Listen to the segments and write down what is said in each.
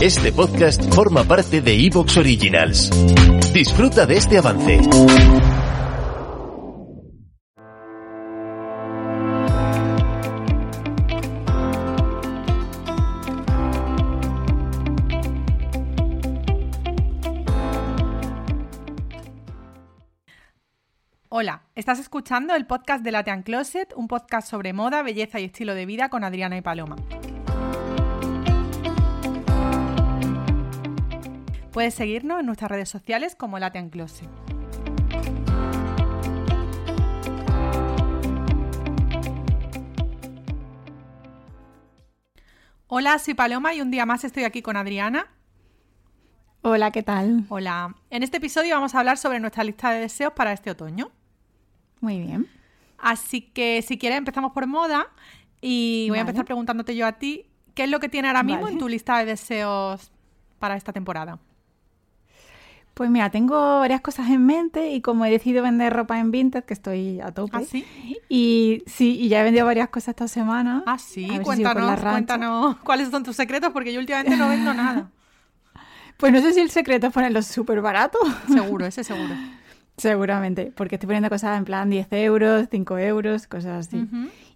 Este podcast forma parte de Evox Originals. Disfruta de este avance. Hola, estás escuchando el podcast de Latean Closet, un podcast sobre moda, belleza y estilo de vida con Adriana y Paloma. Puedes seguirnos en nuestras redes sociales como Latean Closet. Hola, soy Paloma y un día más estoy aquí con Adriana. Hola, ¿qué tal? Hola. En este episodio vamos a hablar sobre nuestra lista de deseos para este otoño. Muy bien. Así que si quieres empezamos por moda y voy a empezar preguntándote yo a ti, ¿qué es lo que tiene ahora mismo Vale. en tu lista de deseos para esta temporada? Pues mira, tengo varias cosas en mente y como he decidido vender ropa en Vinted, que estoy a tope. ¿Ah, sí? Y sí, y ya he vendido varias cosas esta semana. Ah, sí, si cuéntanos, cuéntanos cuáles son tus secretos porque yo últimamente no vendo nada. Pues no sé si el secreto es ponerlos súper baratos. Seguro, ese seguro. Seguramente, porque estoy poniendo cosas en plan 10 euros, 5 euros, cosas así.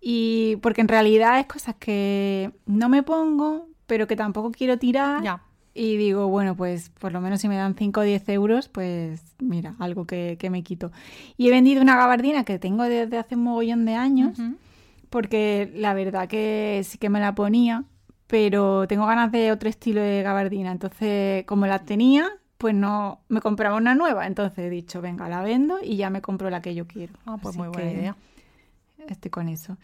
Y porque en realidad es cosas que no me pongo, pero que tampoco quiero tirar. Ya. Y digo, bueno, pues por lo menos si me dan 5 o 10 euros, pues mira, algo que, que me quito. Y he vendido una gabardina que tengo desde hace un mogollón de años, porque la verdad que sí que me la ponía, pero tengo ganas de otro estilo de gabardina. Entonces, como la tenía, pues no me compraba una nueva. Entonces he dicho, venga, la vendo y ya me compro la que yo quiero. Ah, pues Así muy buena que idea. Estoy con eso.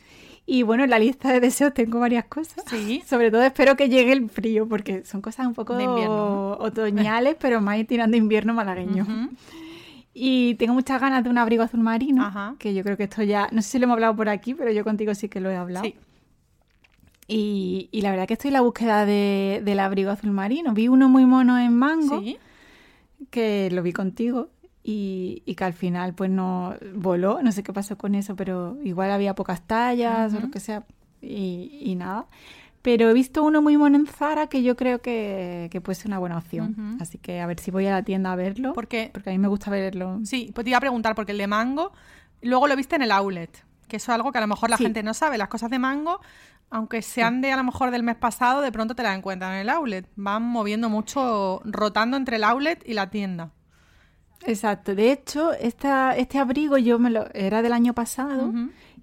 Y bueno, en la lista de deseos tengo varias cosas. Sí. Sobre todo espero que llegue el frío, porque son cosas un poco De invierno, otoñales, pero más tirando invierno malagueño. Y tengo muchas ganas de un abrigo azul marino, Ajá. que yo creo que esto ya, no sé si lo hemos hablado por aquí, pero yo contigo sí que lo he hablado. Sí. Y, y la verdad que estoy en la búsqueda de- del abrigo azul marino. Vi uno muy mono en mango, Sí. que lo vi contigo, y, y que al final pues no voló, no sé qué pasó con eso, pero igual había pocas tallas o lo que sea, y, y nada. Pero he visto uno muy mono en Zara que yo creo que, que puede ser una buena opción. Así que a ver si voy a la tienda a verlo. Porque, Porque a mí me gusta verlo. sí, pues te iba a preguntar, porque el de mango, luego lo viste en el outlet, que eso es algo que a lo mejor la Sí. gente no sabe. Las cosas de mango, aunque sean de a lo mejor del mes pasado, de pronto te las encuentran en el outlet. Van moviendo mucho, rotando entre el outlet y la tienda. Exacto. De hecho, esta, este abrigo yo me lo era del año pasado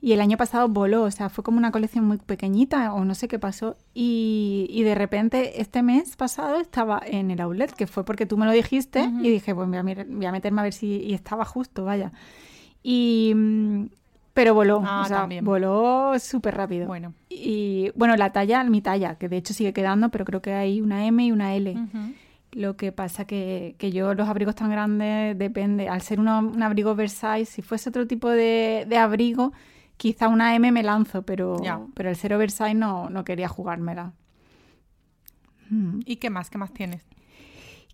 y el año pasado voló. O sea, fue como una colección muy pequeñita o no sé qué pasó. Y, y de repente este mes pasado estaba en el outlet, que fue porque tú me lo dijiste y dije, pues voy a, voy a meterme a ver si... Y estaba justo, vaya. Y... Pero voló, Ah, o sea, también. voló súper rápido. Bueno. Y bueno, la talla, mi talla, que de hecho sigue quedando, pero creo que hay una M y una L. Lo que pasa que, que yo los abrigos tan grandes depende. Al ser uno- un abrigo Versailles, si fuese otro tipo de, de abrigo, quizá una M me lanzo, pero, Ya. pero al ser Versailles no, no quería jugármela. Mm. ¿Y qué más? ¿Qué más tienes?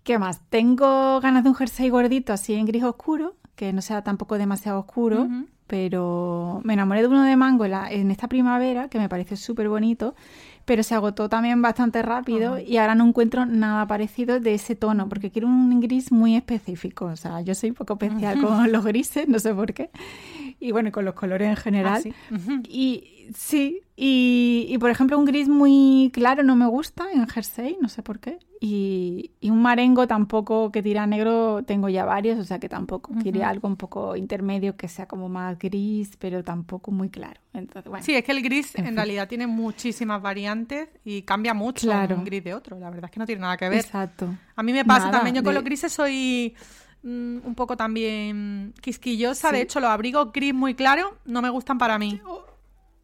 ¿Qué más? Tengo ganas de un jersey gordito así en gris oscuro, que no sea tampoco demasiado oscuro, pero me enamoré de uno de mango en, la- en esta primavera, que me pareció súper bonito, pero se agotó también bastante rápido y ahora no encuentro nada parecido de ese tono, porque quiero un gris muy específico. O sea, yo soy un poco especial con los grises, no sé por qué, y bueno, con los colores en general. Ah, sí. Ujú. Y sí, y, y, por ejemplo un gris muy claro no me gusta en jersey, no sé por qué. Y, y un marengo tampoco que tira negro tengo ya varios, o sea que tampoco. Quería Ujú. algo un poco intermedio que sea como más gris, pero tampoco muy claro. Entonces, bueno. Sí, es que el gris En en fin. realidad tiene muchísimas variantes y cambia mucho Claro. un gris de otro. La verdad es que no tiene nada que ver. Exacto. A mí me pasa Nada, también, yo con de- los grises soy mm, un poco también quisquillosa. De hecho, los abrigos gris muy claros no me gustan para mí.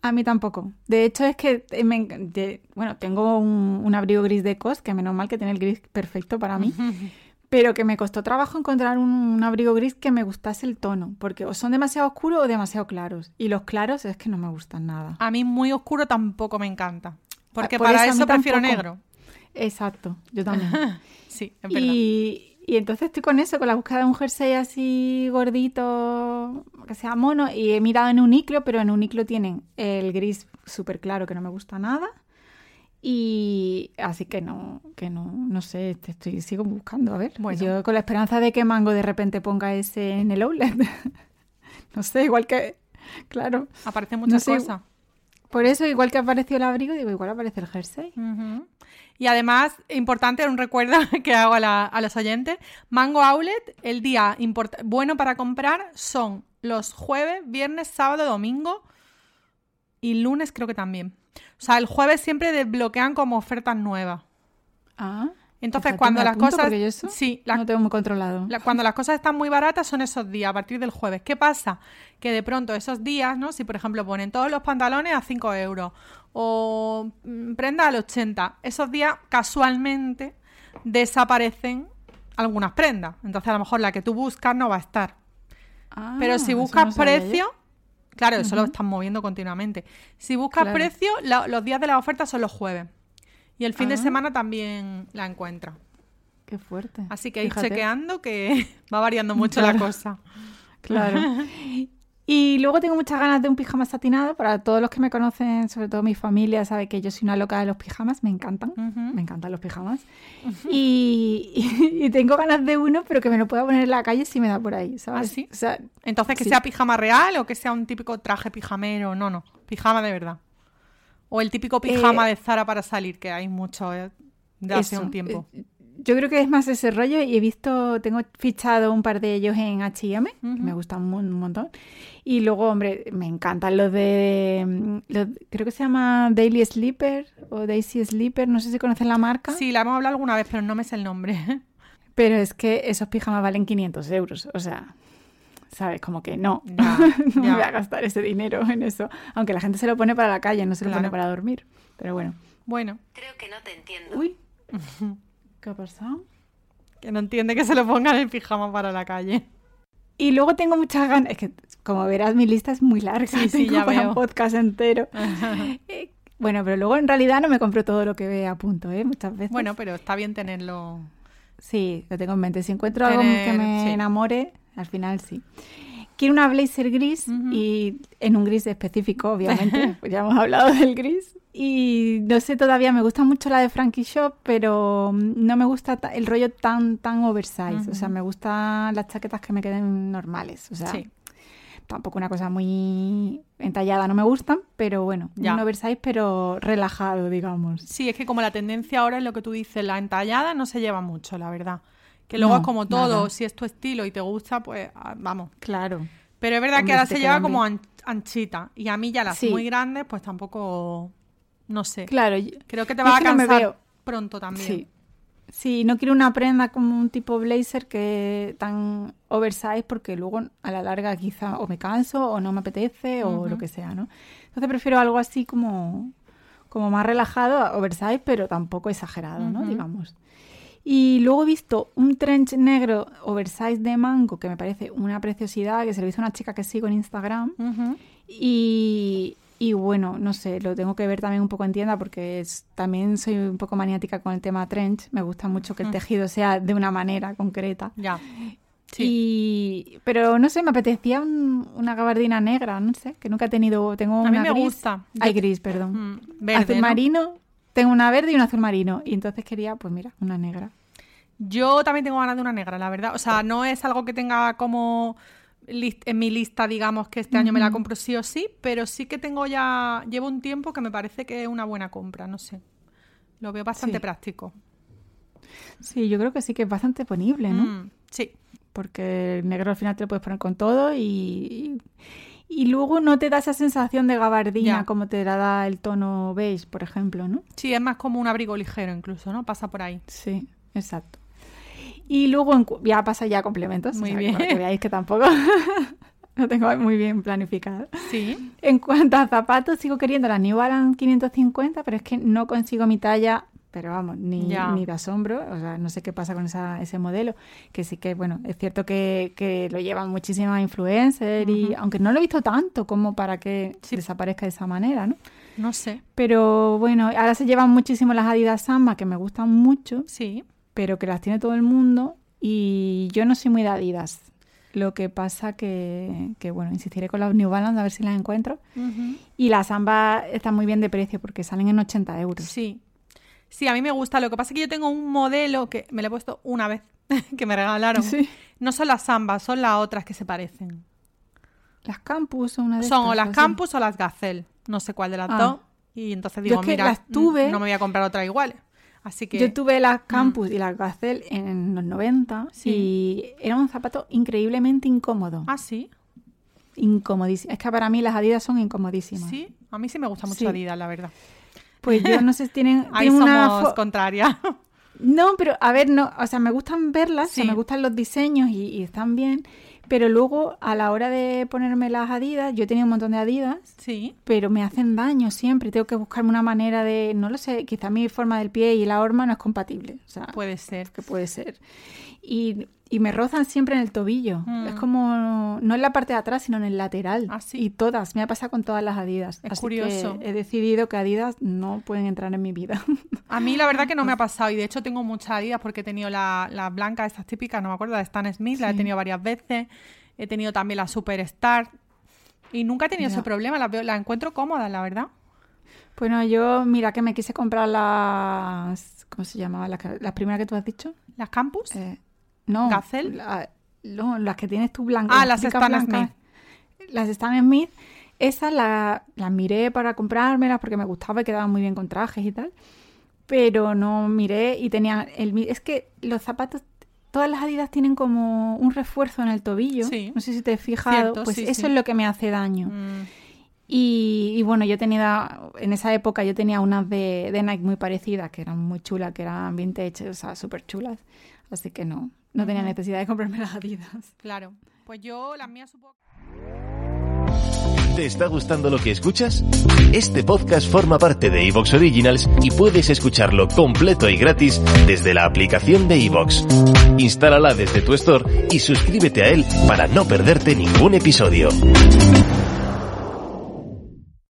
A mí tampoco. De hecho, es que, me enc- de- bueno, tengo un, un abrigo gris de COS, que menos mal que tiene el gris perfecto para mí, pero que me costó trabajo encontrar un, un abrigo gris que me gustase el tono, porque o son demasiado oscuros o demasiado claros. Y los claros es que no me gustan nada. A mí muy oscuro tampoco me encanta. Porque por para eso prefiero tampoco. negro. Exacto, yo también. Sí, es verdad. Y, y entonces estoy con eso, con la búsqueda de un jersey así gordito, que sea mono, y he mirado en Uniqlo, pero en Uniqlo tienen el gris súper claro que no me gusta nada. Y así que no, que no, no sé, te estoy, sigo buscando, a ver. Bueno. Yo con la esperanza de que Mango de repente ponga ese en el outlet. no sé, igual que, claro. Aparecen muchas sé, cosas. Por eso, igual que apareció el abrigo, digo, igual aparece el jersey. Ujú. Y además, importante, un recuerdo que hago a, la- a los oyentes, Mango Outlet, el día bueno para comprar son los jueves, viernes, sábado, domingo y lunes creo que también. O sea, el jueves siempre desbloquean como ofertas nuevas. Ah. Entonces, fíjate, cuando las cosas... eso Sí, las no tengo muy controlado. La- cuando las cosas están muy baratas son esos días, a partir del jueves. ¿Qué pasa? Que de pronto esos días, ¿no? Si por ejemplo ponen todos los pantalones a 5 euros o mm, prenda al 80, esos días casualmente desaparecen algunas prendas. Entonces a lo mejor la que tú buscas no va a estar. Ah, Pero si buscas no precio, claro, eso lo están moviendo continuamente. Si buscas Claro. precio, la- los días de la oferta son los jueves. Y el fin de Ah. semana también la encuentras. Qué fuerte. Así que ir chequeando que va variando mucho Claro. la cosa. Claro. Y luego tengo muchas ganas de un pijama satinado. Para todos los que me conocen, sobre todo mi familia, sabe que yo soy una loca de los pijamas. Me encantan. Me encantan los pijamas. y, y- y tengo ganas de uno, pero que me lo pueda poner en la calle si me da por ahí, ¿sabes? ¿Ah, sí? O sea, Entonces, que Sí. sea pijama real o que sea un típico traje pijamero. No, no. Pijama de verdad. O el típico pijama Eh, de Zara para salir, que hay mucho eh, de hace eso. un tiempo. Eh, Yo creo que es más ese rollo y he visto, tengo fichado un par de ellos en H&M, que me gustan un, un montón. Y luego, hombre, me encantan los de, mm, los- creo que se llama Daily Sleeper o Daisy Sleeper, no sé si conocen la marca. Sí, la hemos hablado alguna vez, pero no me sé el nombre. Pero es que esos pijamas valen 500 euros, o sea, ¿sabes? Como que no, Ya, no me voy a gastar ese dinero en eso. Aunque la gente se lo pone para la calle, no se lo Claro. pone para dormir. Pero bueno. Bueno, Creo que no te entiendo. Uy, ¿qué ha pasado? que no entiende que se lo pongan el pijama para la calle. Y luego tengo muchas ganas, es que como verás mi lista es muy larga, Sí, sí, tengo ya para veo. un podcast entero. Eh, bueno, pero luego en realidad no me compro todo lo que ve a punto, ¿eh? Muchas veces. Bueno, pero está bien tenerlo. Sí, lo tengo en mente. Si encuentro algo que me sí. enamore, al final sí. Quiero una blazer gris y en un gris específico, obviamente. pues ya hemos hablado del gris. Y no sé todavía, me gusta mucho la de Frankie Shop, pero no me gusta ta- el rollo tan, tan oversize. O sea, me gustan las chaquetas que me queden normales. O sea, Sí. tampoco una cosa muy entallada, no me gustan, pero bueno, Ya. un oversize, pero relajado, digamos. Sí, es que como la tendencia ahora es lo que tú dices, la entallada no se lleva mucho, la verdad. Que luego No, es como todo, nada. si es tu estilo y te gusta, pues ah, vamos. Claro. Pero es verdad Hombre, que ahora se lleva como an- anchita. Y a mí ya las Sí. muy grandes, pues tampoco, no sé. Claro. Creo que te va a que no me cansar veo. pronto también. Sí. Sí, no quiero una prenda como un tipo blazer que tan oversize porque luego a la larga quizá o me canso o no me apetece o lo que sea, ¿no? Entonces prefiero algo así como, como más relajado, oversize, pero tampoco exagerado, ¿no? Digamos. Y luego he visto un trench negro oversize de mango que me parece una preciosidad, que se lo hizo a una chica que sigo en Instagram. Y, y bueno, no sé, lo tengo que ver también un poco en tienda porque es- también soy un poco maniática con el tema trench. Me gusta mucho que el tejido sea de una manera concreta. Ya. Sí. Y, pero no sé, me apetecía un- una gabardina negra, no sé, que nunca he tenido. Tengo A mí una me gris. gusta. Ay, gris, perdón. Mm, verde, azul ¿no? marino. Tengo una verde y una azul marino. Y entonces quería, pues mira, una negra. Yo también tengo ganas de una negra, la verdad. O sea, no es algo que tenga como en mi lista, digamos, que este año me la compro sí o sí, pero sí que tengo ya, llevo un tiempo que me parece que es una buena compra, no sé. Lo veo bastante Sí. práctico. Sí, yo creo que sí que es bastante ponible, ¿no? Mm, sí, porque el negro al final te lo puedes poner con todo y, y luego no te da esa sensación de gabardina Ya. como te la da el tono beige, por ejemplo, ¿no? sí, es más como un abrigo ligero incluso, ¿no? Pasa por ahí. Sí, exacto. Y luego en ya pasa ya complementos, Muy o sea, bien. que veáis que tampoco. Lo tengo muy bien planificado. Sí. En cuanto a zapatos, sigo queriendo la New Balance 550, pero es que no consigo mi talla, pero vamos, ni, ni de asombro. O sea, no sé qué pasa con esa, ese modelo. Que sí que, bueno, es cierto que, que lo llevan muchísimas influencers, y aunque no lo he visto tanto como para que Sí. desaparezca de esa manera, ¿no? No sé. Pero bueno, ahora se llevan muchísimo las Adidas Samba, que me gustan mucho, Sí. pero que las tiene todo el mundo y yo no soy muy de Adidas. Lo que pasa que, que bueno, insistiré con las New Balance a ver si las encuentro. Y las Samba están muy bien de precio porque salen en 80 euros. Sí. Sí, a mí me gusta. Lo que pasa es que yo tengo un modelo que me lo he puesto una vez, que me regalaron. Sí. No son las Samba, son las otras que se parecen. Las Campus son una de Son o las. Campus o las Gazelle. No sé cuál de las Ah. dos. Y entonces Yo digo, es que mira, las tuve- mm, no me voy a comprar otra igual. Así que... Yo tuve las Campus y las Gazelle en los 90 Sí. y era un zapato increíblemente incómodo. Ah, sí. Incomodísimo. Es que para mí las Adidas son incomodísimas. Sí. A mí sí me gusta mucho Sí. Adidas, la verdad. Pues yo no sé si tienen, Ahí tienen una somos contrarias. No, pero a ver, no, o sea, me gustan verlas, o sea, Sí. me gustan los diseños y, y están bien, pero luego a la hora de ponerme las Adidas, yo he tenido un montón de Adidas, sí. pero me hacen daño siempre, tengo que buscarme una manera de, no lo sé, quizá mi forma del pie y la horma no es compatible, o sea, Puede ser. que puede ser. Y, y me rozan siempre en el tobillo, Mm. es como, no en la parte de atrás, sino en el lateral. Ah, sí. Y todas, me ha pasado con todas las Adidas. Es Así curioso. que he decidido que Adidas no pueden entrar en mi vida. A mí la verdad que no me ha pasado y de hecho tengo muchas Adidas porque he tenido la, la blanca, estas típicas, no me acuerdo, la de Stan Smith, la he Sí. tenido varias veces. He tenido también la Superstar y nunca he tenido ese problema, las, las encuentro cómodas, la verdad. Bueno, yo, mira que me quise comprar las. ¿Cómo se llamaban? Las, las primeras que tú has dicho. Las Campus. Eh, no. ¿Gazelle? la- no, las que tienes tú blancas. Ah, las Stan blancas. Las Stan Smith. Esas la- las miré para comprármelas porque me gustaba y quedaban muy bien con trajes y tal. Pero no miré y tenían el Es que los zapatos. Todas las Adidas tienen como un refuerzo en el tobillo. Sí. No sé si te has fijado. Cierto, pues sí, eso sí. es lo que me hace daño. Mm, Y, y bueno, yo tenía, en esa época yo tenía unas de, de Nike muy parecidas, que eran muy chulas, que eran vintage, o sea, súper chulas. Así que no, no tenía necesidad de comprarme las Adidas. claro. Pues yo, las mías supongo... ¿Te está gustando lo que escuchas? Este podcast forma parte de Evox Originals y puedes escucharlo completo y gratis desde la aplicación de Evox. Instálala desde tu store y suscríbete a él para no perderte ningún episodio.